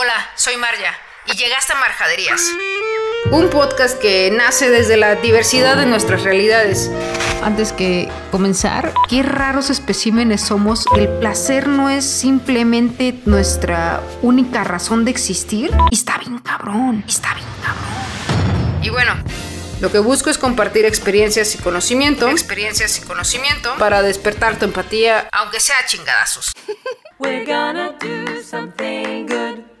Hola, soy Marja y llegaste a Marjaderías. Un podcast que nace desde la diversidad de nuestras realidades. Antes que comenzar, qué raros especímenes somos. El placer no es simplemente nuestra única razón de existir. Y está bien cabrón, está bien cabrón. Y bueno, lo que busco es compartir experiencias y conocimiento. Experiencias y conocimiento Para despertar tu empatía. aunque sea chingadazos. We're gonna do something good.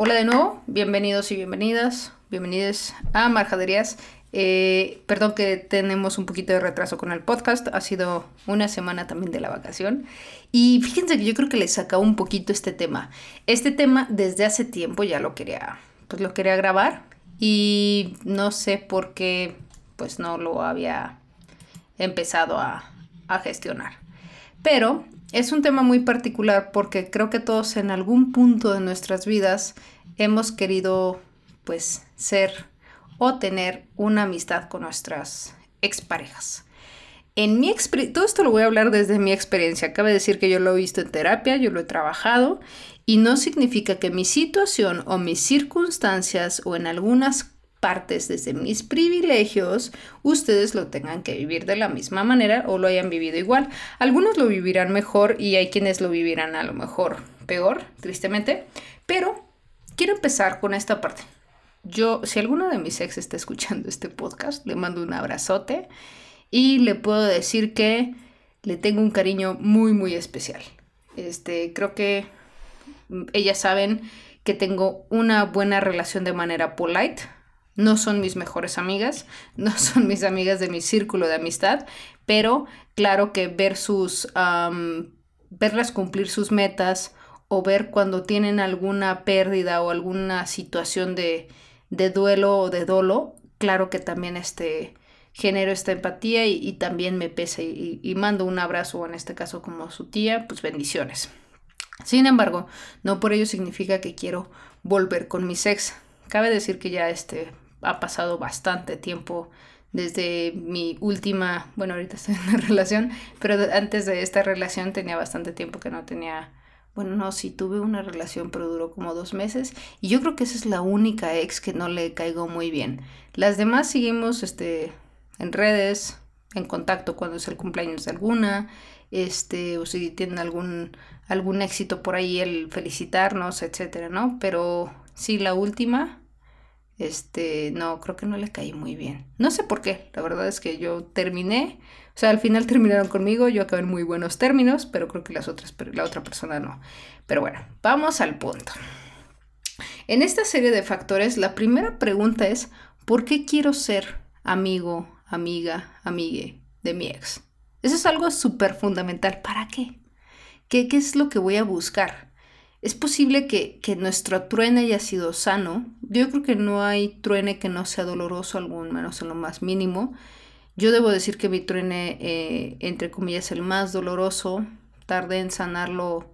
Hola de nuevo, bienvenidos y bienvenidas. Bienvenidos a Marjaderías. Eh, perdón que tenemos un poquito de retraso con el podcast. Ha sido una semana también de la vacación. Y fíjense que yo creo que les saca un poquito este tema. Este tema desde hace tiempo ya lo quería, pues lo quería grabar. Y no sé por qué pues no lo había empezado a, a gestionar. Pero es un tema muy particular porque creo que todos en algún punto de nuestras vidas hemos querido pues ser o tener una amistad con nuestras exparejas. En mi todo esto lo voy a hablar desde mi experiencia. Cabe decir que yo lo he visto en terapia, yo lo he trabajado y no significa que mi situación o mis circunstancias o en algunas partes desde mis privilegios ustedes lo tengan que vivir de la misma manera o lo hayan vivido igual. Algunos lo vivirán mejor y hay quienes lo vivirán a lo mejor peor, tristemente, pero quiero empezar con esta parte. Yo, si alguno de mis ex está escuchando este podcast, le mando un abrazote y le puedo decir que le tengo un cariño muy, muy especial. Este, creo que ellas saben que tengo una buena relación de manera polite. No son mis mejores amigas, no son mis amigas de mi círculo de amistad, pero claro que ver sus, verlas cumplir sus metas o ver cuando tienen alguna pérdida o alguna situación de, de duelo o de dolo, claro que también este, genero esta empatía y, también me pesa y, mando un abrazo, o en este caso como su tía, pues bendiciones. Sin embargo, no por ello significa que quiero volver con mis ex. Cabe decir que ya este ha pasado bastante tiempo desde mi última, bueno, ahorita estoy en una relación, pero antes de esta relación tenía bastante tiempo que no tenía, bueno, no, sí tuve una relación, pero duró como dos meses y yo creo que esa es la única ex que no le caigo muy bien. Las demás seguimos, este, en redes, en contacto cuando es el cumpleaños de alguna, este, o si tienen algún, algún éxito por ahí, el felicitarnos, etcétera, ¿no? Pero sí, la última, este, no, creo que no le caí muy bien. No sé por qué, la verdad es que yo terminé, o sea, al final terminaron conmigo, yo acabé en muy buenos términos, pero creo que las otras, la otra persona no. Pero bueno, vamos al punto. En esta serie de factores, la primera pregunta es, ¿por qué quiero ser amigo, amiga, amigue de mi ex? Eso es algo súper fundamental. ¿Para qué? qué? ¿Qué es lo que voy a buscar? Es posible que, que nuestro truene haya sido sano. Yo creo que no hay truene que no sea doloroso, algún menos en lo más mínimo. Yo debo decir que mi truene, eh, entre comillas, el más doloroso, tardé en sanarlo.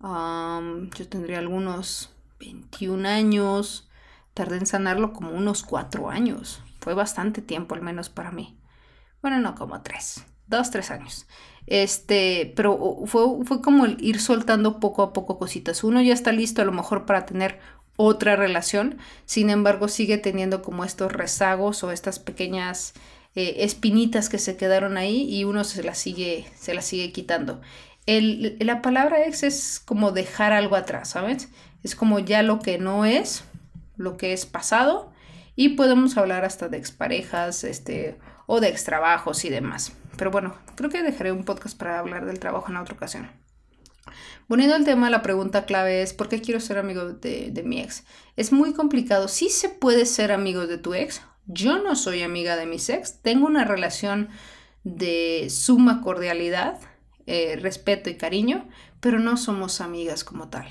yo tendría algunos 21 años. Tardé en sanarlo como unos 4 años. Fue bastante tiempo, al menos para mí. Bueno, no, como 3. 2, 3 años. Este, pero fue, fue como el ir soltando poco a poco cositas. Uno ya está listo a lo mejor para tener otra relación, sin embargo sigue teniendo como estos rezagos o estas pequeñas eh, espinitas que se quedaron ahí y uno se las sigue, se las sigue quitando. El- la palabra ex es como dejar algo atrás, ¿sabes? Es como ya lo que no es, lo que es pasado y podemos hablar hasta de exparejas, este, o de extrabajos y demás. Pero bueno, creo que dejaré un podcast para hablar del trabajo en otra ocasión. Volviendo al tema, la pregunta clave es ¿por qué quiero ser amigo de, de mi ex? Es muy complicado. Sí se puede ser amigo de tu ex. Yo no soy amiga de mis ex. Tengo una relación de suma cordialidad, eh, respeto y cariño, pero no somos amigas como tal.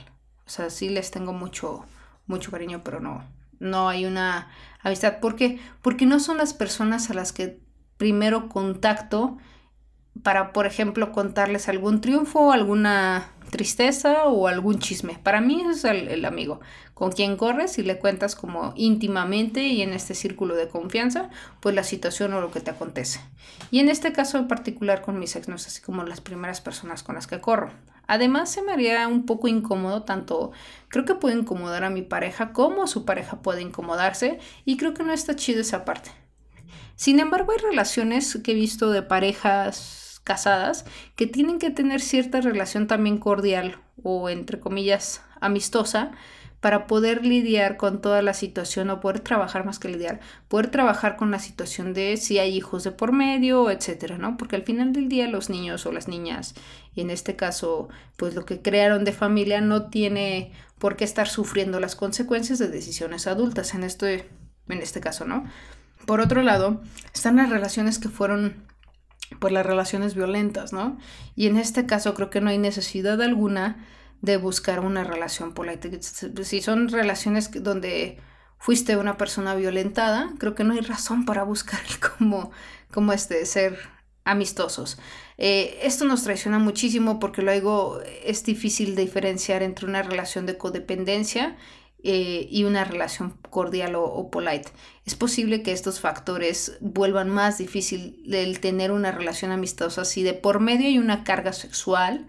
O sea, sí les tengo mucho, mucho cariño, pero no, no hay una amistad. ¿Por qué? Porque no son las personas a las que primero contacto para, por ejemplo, contarles algún triunfo, alguna tristeza o algún chisme. Para mí es el, el, amigo con quien corres y le cuentas como íntimamente y en este círculo de confianza, pues la situación o lo que te acontece. Y en este caso en particular con mis ex no es así como las primeras personas con las que corro. Además se me haría un poco incómodo, tanto creo que puede incomodar a mi pareja como su pareja puede incomodarse y creo que no está chido esa parte. Sin embargo, hay relaciones que he visto de parejas casadas que tienen que tener cierta relación también cordial o entre comillas amistosa para poder lidiar con toda la situación o poder trabajar más que lidiar, poder trabajar con la situación de si hay hijos de por medio, etcétera, ¿no? Porque al final del día los niños o las niñas, y en este caso, pues lo que crearon de familia no tiene por qué estar sufriendo las consecuencias de decisiones adultas, en este, en este caso, ¿no? Por otro lado, están las relaciones que fueron pues las relaciones violentas, ¿no? Y en este caso creo que no hay necesidad alguna de buscar una relación polite. Si son relaciones donde fuiste una persona violentada, creo que no hay razón para buscar como, como este, ser amistosos. Eh, esto nos traiciona muchísimo porque luego es difícil diferenciar entre una relación de codependencia eh, y una relación cordial o, polite. Es posible que estos factores vuelvan más difícil el tener una relación amistosa si de por medio hay una carga sexual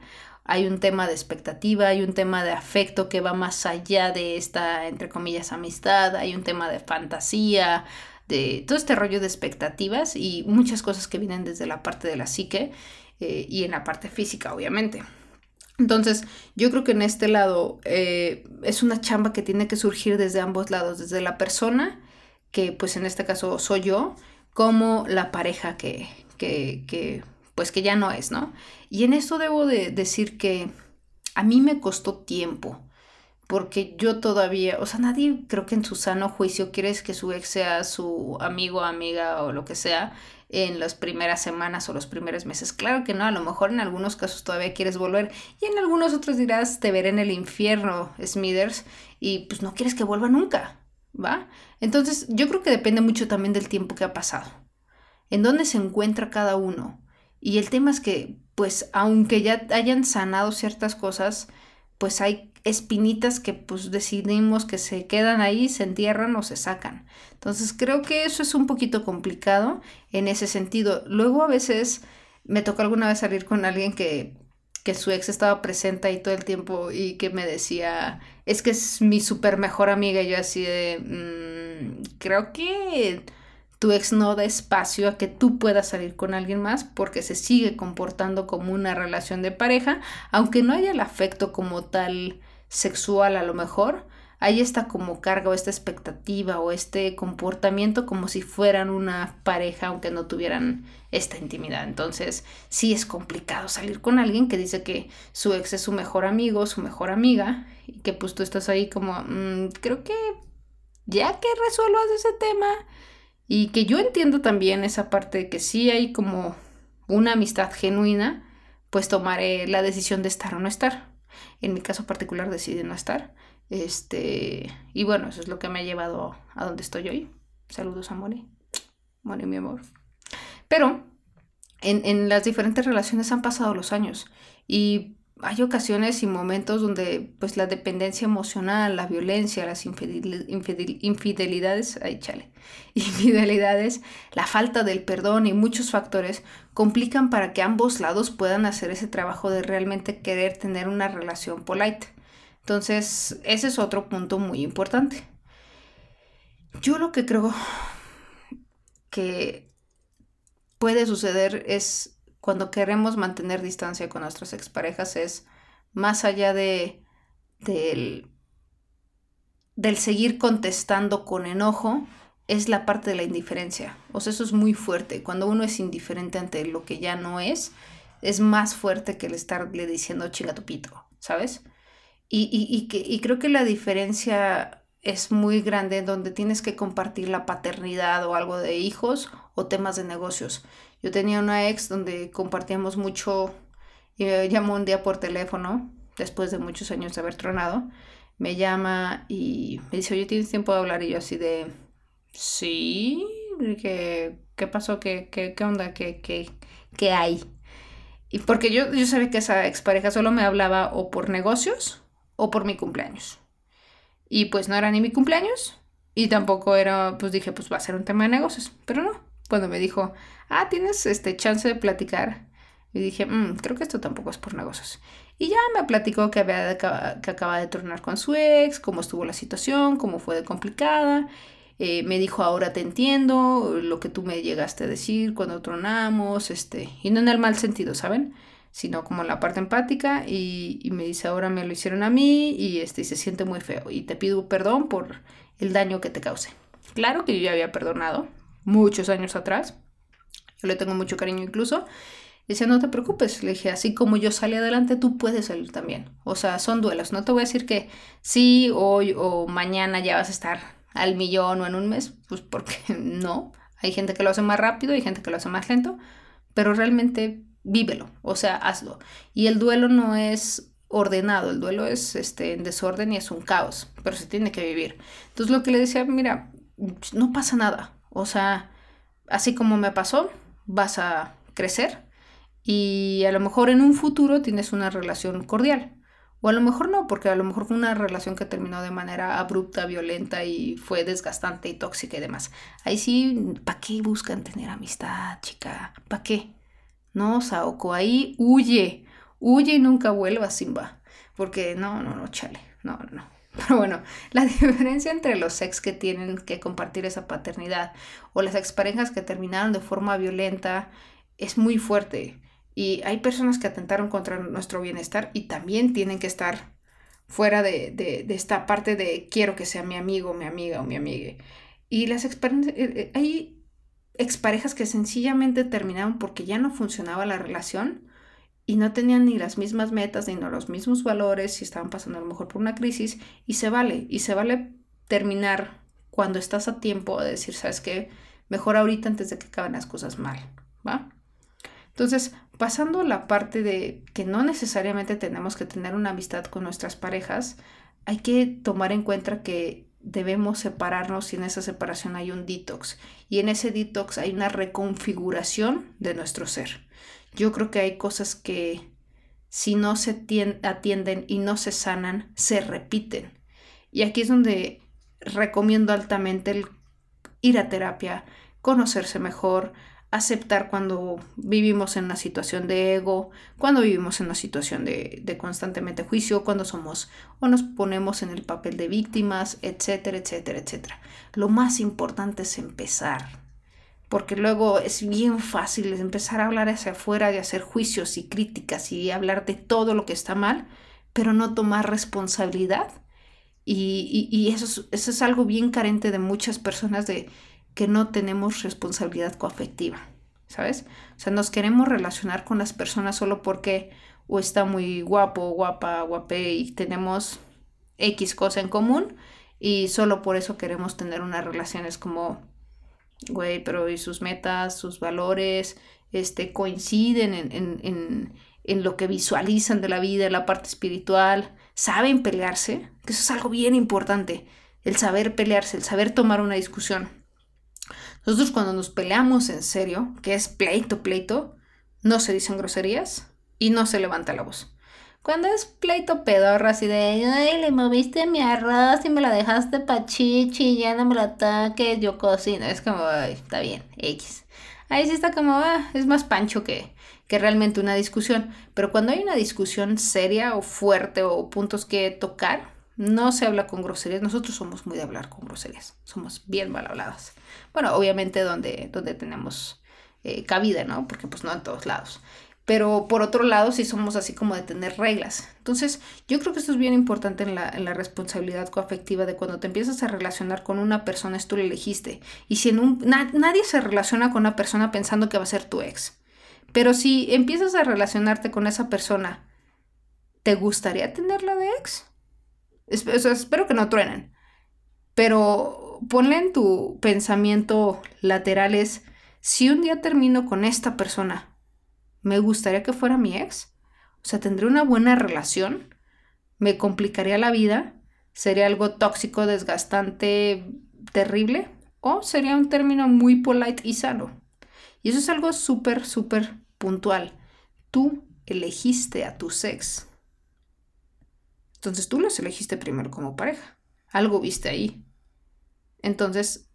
hay un tema de expectativa, hay un tema de afecto que va más allá de esta, entre comillas, amistad, hay un tema de fantasía, de todo este rollo de expectativas y muchas cosas que vienen desde la parte de la psique eh, y en la parte física, obviamente. Entonces, yo creo que en este lado eh, es una chamba que tiene que surgir desde ambos lados, desde la persona, que pues en este caso soy yo, como la pareja que, que, que pues que ya no es, ¿no? Y en eso debo de decir que a mí me costó tiempo, porque yo todavía, o sea, nadie creo que en su sano juicio quiere que su ex sea su amigo, amiga o lo que sea en las primeras semanas o los primeros meses. Claro que no, a lo mejor en algunos casos todavía quieres volver y en algunos otros dirás, te veré en el infierno, Smithers, y pues no quieres que vuelva nunca, ¿va? Entonces yo creo que depende mucho también del tiempo que ha pasado, en dónde se encuentra cada uno y el tema es que, pues, aunque ya hayan sanado ciertas cosas, pues hay espinitas que pues decidimos que se quedan ahí, se entierran o se sacan. Entonces creo que eso es un poquito complicado en ese sentido. Luego a veces me tocó alguna vez salir con alguien que, que su ex estaba presente ahí todo el tiempo y que me decía, es que es mi super mejor amiga y yo así de, mmm, creo que tu ex no da espacio a que tú puedas salir con alguien más porque se sigue comportando como una relación de pareja, aunque no haya el afecto como tal sexual a lo mejor, ahí está como carga o esta expectativa o este comportamiento como si fueran una pareja aunque no tuvieran esta intimidad. Entonces sí es complicado salir con alguien que dice que su ex es su mejor amigo, su mejor amiga y que pues tú estás ahí como, mmm, creo que ya que resuelvas ese tema y que yo entiendo también esa parte de que sí hay como una amistad genuina, pues tomaré la decisión de estar o no estar. En mi caso particular decidí no estar. Este, y bueno, eso es lo que me ha llevado a donde estoy hoy. Saludos a Moni. Moni, mi amor. Pero en, en las diferentes relaciones han pasado los años y hay ocasiones y momentos donde pues la dependencia emocional, la violencia, las infidel, infidel, infidelidades, ay chale, infidelidades, la falta del perdón y muchos factores complican para que ambos lados puedan hacer ese trabajo de realmente querer tener una relación polite. Entonces, ese es otro punto muy importante. Yo lo que creo que puede suceder es cuando queremos mantener distancia con nuestras exparejas es más allá de del, del seguir contestando con enojo, es la parte de la indiferencia. O sea, eso es muy fuerte. Cuando uno es indiferente ante lo que ya no es, es más fuerte que el estarle diciendo chinga tu pito, ¿sabes? Y, y, que, y creo que la diferencia es muy grande donde tienes que compartir la paternidad o algo de hijos o temas de negocios. Yo tenía una ex donde compartíamos mucho, y me llamó un día por teléfono, después de muchos años de haber tronado, me llama y me dice, oye, ¿tienes tiempo de hablar? Y yo así de, sí, ¿qué, qué pasó? ¿Qué, qué, qué onda? ¿Qué, qué, ¿Qué hay? Y porque yo, yo sabía que esa expareja solo me hablaba o por negocios o por mi cumpleaños. Y pues no era ni mi cumpleaños y tampoco era, pues dije, pues va a ser un tema de negocios. Pero no, cuando me dijo, ah, tienes este chance de platicar. Y dije, "Mm, creo que esto tampoco es por negocios. Y ya me platicó que, había que acaba de tornar con su ex, cómo estuvo la situación, cómo fue complicada. Eh, me dijo, ahora te entiendo, lo que tú me llegaste a decir cuando tronamos, este, y no en el mal sentido, ¿saben? Sino como la parte empática, y, y me dice, ahora me lo hicieron a mí, y este, y se siente muy feo, y te pido perdón por el daño que te causé. Claro que yo ya había perdonado, muchos años atrás, yo le tengo mucho cariño incluso, Dice, no te preocupes. Le dije, así como yo salí adelante, tú puedes salir también. O sea, son duelos. No te voy a decir que sí, hoy o mañana ya vas a estar al millón o en un mes. Pues porque no. Hay gente que lo hace más rápido, hay gente que lo hace más lento. Pero realmente vívelo. O sea, hazlo. Y el duelo no es ordenado. El duelo es este, en desorden y es un caos. Pero se tiene que vivir. Entonces lo que le decía, mira, no pasa nada. O sea, así como me pasó, vas a crecer y a lo mejor en un futuro tienes una relación cordial. O a lo mejor no, porque a lo mejor fue una relación que terminó de manera abrupta, violenta y fue desgastante y tóxica y demás. Ahí sí, ¿para qué buscan tener amistad, chica? ¿Para qué? No, Saoko, ahí huye. Huye y nunca vuelvas, Simba. Porque no, no, no, chale. No, no. Pero bueno, la diferencia entre los ex que tienen que compartir esa paternidad o las exparejas que terminaron de forma violenta es muy fuerte. Y hay personas que atentaron contra nuestro bienestar y también tienen que estar fuera de, de, esta parte de quiero que sea mi amigo, mi amiga o mi amiga. Y las exparejas, hay exparejas que sencillamente terminaron porque ya no funcionaba la relación y no tenían ni las mismas metas ni los mismos valores y estaban pasando a lo mejor por una crisis y se vale, y se vale terminar cuando estás a tiempo de decir, ¿sabes qué? Mejor ahorita antes de que acaben las cosas mal, ¿va? Entonces, pasando a la parte de que no necesariamente tenemos que tener una amistad con nuestras parejas, hay que tomar en cuenta que debemos separarnos y en esa separación hay un detox. Y en ese detox hay una reconfiguración de nuestro ser. Yo creo que hay cosas que si no se atienden y no se sanan, se repiten. Y aquí es donde recomiendo altamente el ir a terapia, conocerse mejor, aceptar cuando vivimos en una situación de ego, cuando vivimos en una situación de, de, constantemente juicio, cuando somos o nos ponemos en el papel de víctimas, etcétera, etcétera, etcétera. Lo más importante es empezar, porque luego es bien fácil empezar a hablar hacia afuera y hacer juicios y críticas y hablar de todo lo que está mal, pero no tomar responsabilidad. Y eso, es, eso es algo bien carente de muchas personas de que no tenemos responsabilidad coafectiva, ¿sabes? O sea, nos queremos relacionar con las personas solo porque o está muy guapo, guapa, guapé y tenemos X cosa en común y solo por eso queremos tener unas relaciones como, güey, pero y sus metas, sus valores, este, coinciden en, en, en, en lo que visualizan de la vida, la parte espiritual, saben pelearse, que eso es algo bien importante, el saber pelearse, el saber tomar una discusión. Nosotros cuando nos peleamos en serio, que es pleito, pleito, no se dicen groserías y no se levanta la voz. Cuando es pleito pedorro, así de, ay, le moviste mi arroz y me la dejaste pachichi, ya no me lo ataques, yo cocino. Es como, ay, está bien, X. Ahí sí está como, ah, es más pancho que, que realmente una discusión. Pero cuando hay una discusión seria o fuerte o puntos que tocar, no se habla con groserías. Nosotros somos muy de hablar con groserías. Somos bien mal habladas. Bueno, obviamente donde, donde tenemos eh, cabida, ¿no? Porque pues no en todos lados. Pero por otro lado, sí somos así como de tener reglas. Entonces, yo creo que esto es bien importante en la, en la responsabilidad coafectiva de cuando te empiezas a relacionar con una persona, es tú la elegiste. Y si en un, na, nadie se relaciona con una persona pensando que va a ser tu ex. Pero si empiezas a relacionarte con esa persona, ¿te gustaría tenerla de ex? Espero que no truenen. Pero ponle en tu pensamiento laterales, si un día termino con esta persona, ¿me gustaría que fuera mi ex? O sea, ¿tendría una buena relación? ¿Me complicaría la vida? ¿Sería algo tóxico, desgastante, terrible? ¿O sería un término muy polite y sano? Y eso es algo súper, súper puntual. Tú elegiste a tu ex. Entonces tú los elegiste primero como pareja. Algo viste ahí. Entonces,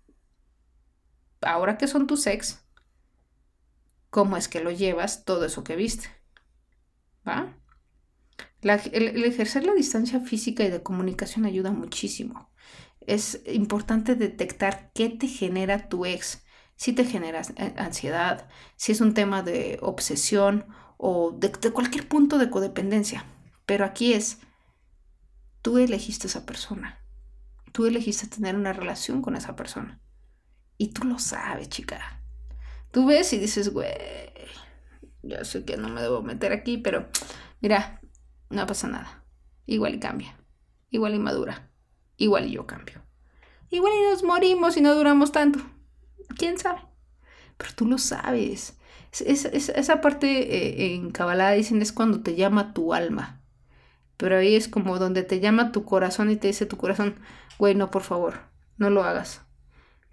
ahora que son tus ex, ¿cómo es que lo llevas todo eso que viste? ¿Va? La- el, ejercer la distancia física y de comunicación ayuda muchísimo. Es importante detectar qué te genera tu ex. Si te genera eh, ansiedad, si es un tema de obsesión o de cualquier punto de codependencia. Pero aquí es, tú elegiste esa persona. Tú elegiste tener una relación con esa persona. Y tú lo sabes, chica. Tú ves y dices, güey, ya sé que no me debo meter aquí, pero mira, no pasa nada. Igual y cambia. Igual y madura. Igual y yo cambio. Igual y nos morimos y no duramos tanto. ¿Quién sabe? Pero tú lo sabes. Es- es- es- esa parte eh, en Kabbalah dicen es cuando te llama tu alma. Pero ahí es como donde te llama tu corazón y te dice tu corazón, güey, no, por favor, no lo hagas.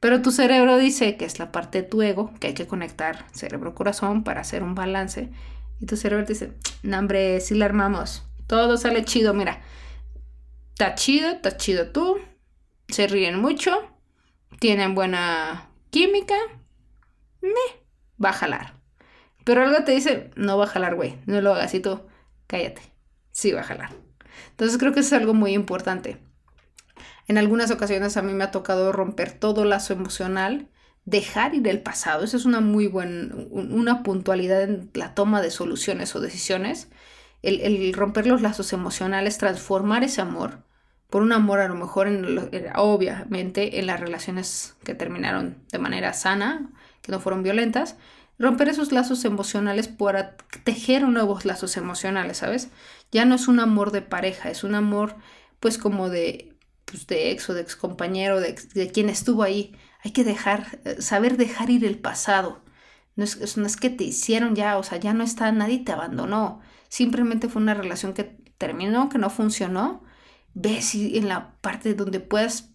Pero tu cerebro dice que es la parte de tu ego, que hay que conectar cerebro-corazón para hacer un balance. Y tu cerebro te dice, no, hombre, si la armamos. Todo sale chido, mira. Está chido, está chido tú. Se ríen mucho. Tienen buena química. Me va a jalar. Pero algo te dice, no va a jalar, güey. No lo hagas y tú, cállate. Sí va a jalar. Entonces creo que es algo muy importante. En algunas ocasiones a mí me ha tocado romper todo lazo emocional, dejar ir el pasado. Esa es una muy buena, una puntualidad en la toma de soluciones o decisiones. El, el romper los lazos emocionales, transformar ese amor por un amor a lo mejor, en lo- en- obviamente, en las relaciones que terminaron de manera sana, que no fueron violentas, romper esos lazos emocionales para tejer nuevos lazos emocionales, ¿sabes? Ya no es un amor de pareja, es un amor pues como de, pues, de ex o de ex compañero, de, de quien estuvo ahí. Hay que dejar, eh, saber dejar ir el pasado. No es, no es que te hicieron ya, o sea, ya no está, nadie te abandonó. Simplemente fue una relación que terminó, que no funcionó. Ve si en la parte donde puedas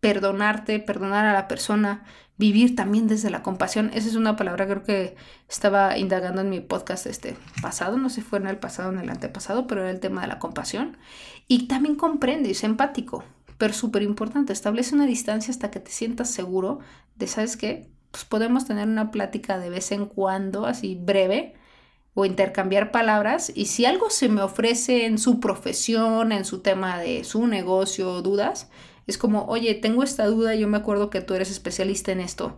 perdonarte, perdonar a la persona, vivir también desde la compasión. Esa es una palabra creo que estaba indagando en mi podcast este pasado, no sé si fue en el pasado o en el antepasado, pero era el tema de la compasión. Y también comprende, es empático, pero súper importante, establece una distancia hasta que te sientas seguro de, ¿sabes qué? Pues podemos tener una plática de vez en cuando, así breve, o intercambiar palabras y si algo se me ofrece en su profesión, en su tema de su negocio, dudas, es como, oye, tengo esta duda, yo me acuerdo que tú eres especialista en esto.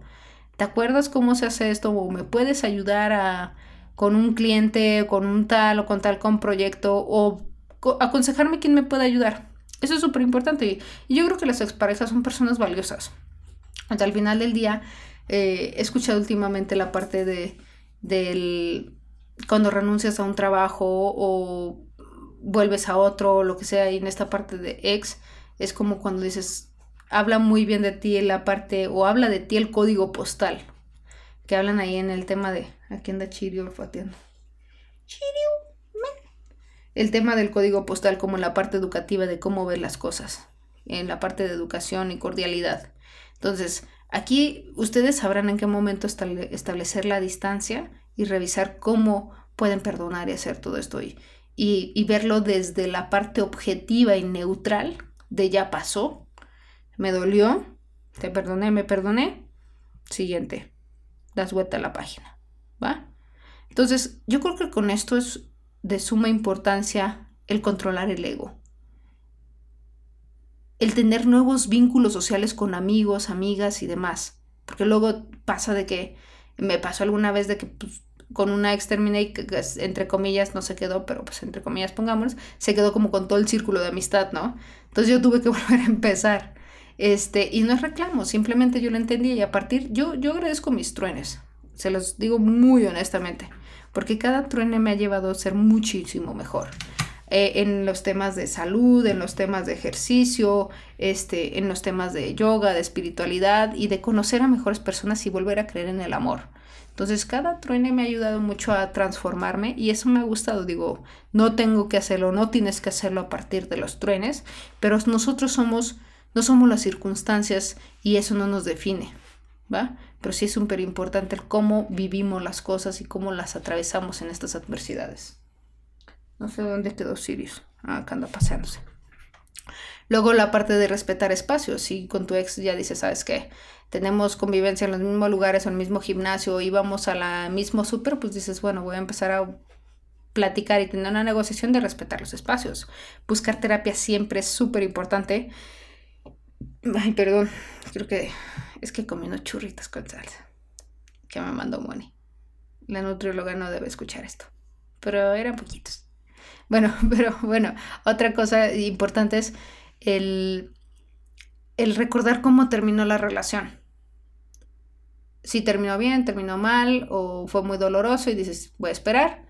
¿Te acuerdas cómo se hace esto? ¿O me puedes ayudar a, con un cliente, con un tal o con tal con proyecto? ¿O co- aconsejarme quién me puede ayudar? Eso es súper importante. Y, y yo creo que las exparejas son personas valiosas. Hasta al final del día, eh, he escuchado últimamente la parte de, del cuando renuncias a un trabajo o vuelves a otro o lo que sea y en esta parte de ex es como cuando dices habla muy bien de ti la parte o habla de ti el código postal que hablan ahí en el tema de aquí anda Chirio olfateando Chirio el tema del código postal como en la parte educativa de cómo ver las cosas en la parte de educación y cordialidad. Entonces aquí ustedes sabrán en qué momento estable- establecer la distancia y revisar cómo pueden perdonar y hacer todo esto y, y verlo desde la parte objetiva y neutral de ya pasó, me dolió, te perdoné, me perdoné, siguiente, das vuelta a la página, ¿va? Entonces, yo creo que con esto es de suma importancia el controlar el ego. El tener nuevos vínculos sociales con amigos, amigas y demás. Porque luego pasa de que me pasó alguna vez de que pues, con una ex terminé y que, que, entre comillas no se quedó, pero pues entre comillas pongámonos, se quedó como con todo el círculo de amistad, ¿no? Entonces yo tuve que volver a empezar. Este, y no es reclamo, simplemente yo lo entendí y a partir, yo, yo agradezco mis truenes, se los digo muy honestamente, porque cada truene me ha llevado a ser muchísimo mejor. Eh, en los temas de salud, en los temas de ejercicio, este, en los temas de yoga, de espiritualidad y de conocer a mejores personas y volver a creer en el amor. Entonces cada truene me ha ayudado mucho a transformarme y eso me ha gustado. Digo, no tengo que hacerlo, no tienes que hacerlo a partir de los truenes, pero nosotros somos, no somos las circunstancias y eso no nos define, ¿va? Pero sí es súper importante el cómo vivimos las cosas y cómo las atravesamos en estas adversidades. No sé dónde quedó Sirius. Ah, acá anda paseándose. Luego la parte de respetar espacios. Si con tu ex ya dices, ¿sabes qué? Tenemos convivencia en los mismos lugares, en el mismo gimnasio, y vamos a la mismo súper, pues dices, bueno, voy a empezar a platicar y tener una negociación de respetar los espacios. Buscar terapia siempre es súper importante. Ay, perdón, creo que es que comí unos churritos con salsa que me mandó Moni. La nutrióloga no debe escuchar esto, pero eran poquitos. Bueno, pero bueno, otra cosa importante es el, el recordar cómo terminó la relación. Si terminó bien, terminó mal o fue muy doloroso y dices, voy a esperar.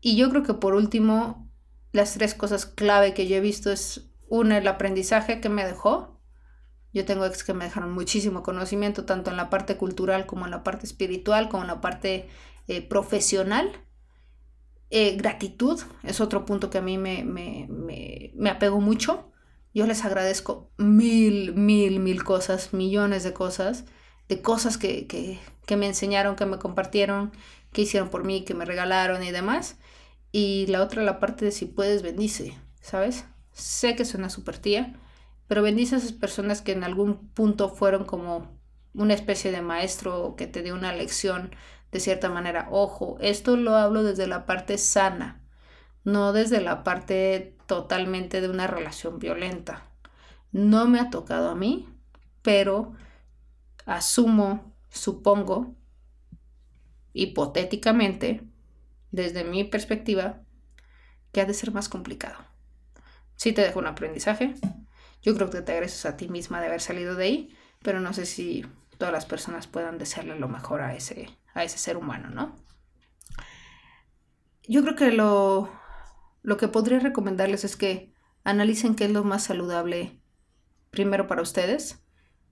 Y yo creo que por último, las tres cosas clave que yo he visto es, una, el aprendizaje que me dejó. Yo tengo ex que me dejaron muchísimo conocimiento, tanto en la parte cultural como en la parte espiritual, como en la parte eh, profesional. Eh, gratitud es otro punto que a mí me, me, me, me apegó mucho. Yo les agradezco mil, mil, mil cosas, millones de cosas, de cosas que, que, que me enseñaron, que me compartieron, que hicieron por mí, que me regalaron y demás. Y la otra, la parte de si puedes, bendice, ¿sabes? Sé que suena súper tía, pero bendice a esas personas que en algún punto fueron como una especie de maestro que te dio una lección de cierta manera. Ojo, esto lo hablo desde la parte sana, no desde la parte totalmente de una relación violenta. No me ha tocado a mí, pero asumo, supongo, hipotéticamente, desde mi perspectiva, que ha de ser más complicado. Sí te dejo un aprendizaje. Yo creo que te agradeces a ti misma de haber salido de ahí, pero no sé si todas las personas puedan desearle lo mejor a ese, a ese ser humano, ¿no? Yo creo que lo, lo que podría recomendarles es que analicen qué es lo más saludable primero para ustedes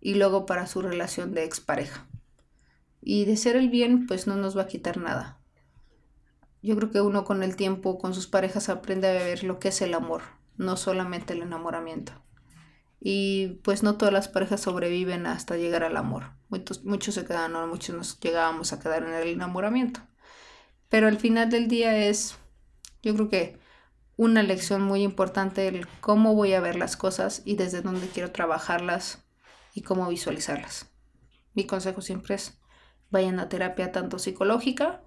y luego para su relación de expareja. Y de ser el bien, pues no nos va a quitar nada. Yo creo que uno con el tiempo, con sus parejas, aprende a ver lo que es el amor, no solamente el enamoramiento. Y pues no todas las parejas sobreviven hasta llegar al amor. Muchos, muchos se quedan, muchos nos llegábamos a quedar en el enamoramiento. Pero al final del día es, yo creo que una lección muy importante el cómo voy a ver las cosas y desde dónde quiero trabajarlas y cómo visualizarlas. Mi consejo siempre es vayan a terapia tanto psicológica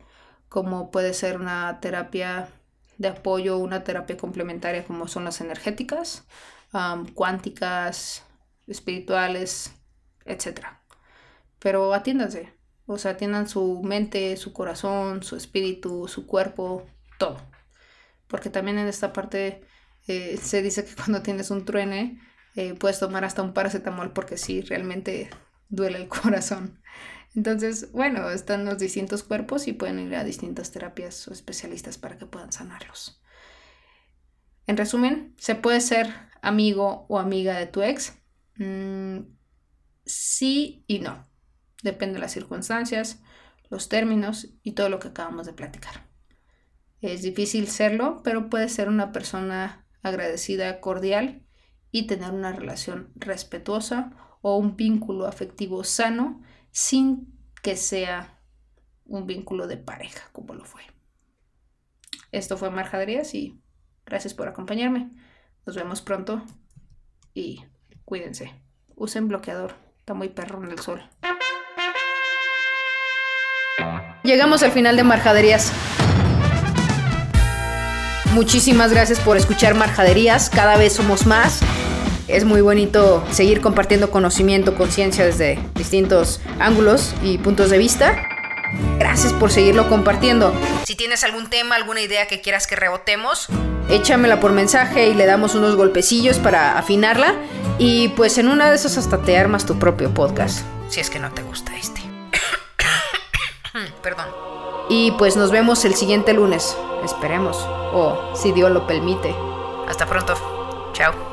como puede ser una terapia de apoyo, una terapia complementaria como son las energéticas, cuánticas, espirituales, etc. Pero atiéndanse, o sea, atiendan su mente, su corazón, su espíritu, su cuerpo, todo. Porque también en esta parte eh, se dice que cuando tienes un truene eh, puedes tomar hasta un paracetamol porque sí, realmente duele el corazón. Entonces, bueno, están los distintos cuerpos y pueden ir a distintas terapias o especialistas para que puedan sanarlos. En resumen, ¿se puede ser amigo o amiga de tu ex? Mm, sí y no. Depende de las circunstancias, los términos y todo lo que acabamos de platicar. Es difícil serlo, pero puede ser una persona agradecida, cordial y tener una relación respetuosa o un vínculo afectivo sano sin que sea un vínculo de pareja como lo fue. Esto fue Marjaderías y gracias por acompañarme. Nos vemos pronto y cuídense. Usen bloqueador, está muy perro en el sol. Llegamos al final de Marjaderías. Muchísimas gracias por escuchar Marjaderías. Cada vez somos más. Es muy bonito seguir compartiendo conocimiento, conciencia desde distintos ángulos y puntos de vista. Gracias por seguirlo compartiendo. Si tienes algún tema, alguna idea que quieras que rebotemos, Échamela por mensaje y le damos unos golpecillos para afinarla. Y pues en una de esas hasta te armas tu propio podcast. si es que no te gusta este. Perdón. Y pues nos vemos el siguiente lunes. Esperemos. O si Dios lo permite. Hasta pronto. Chao.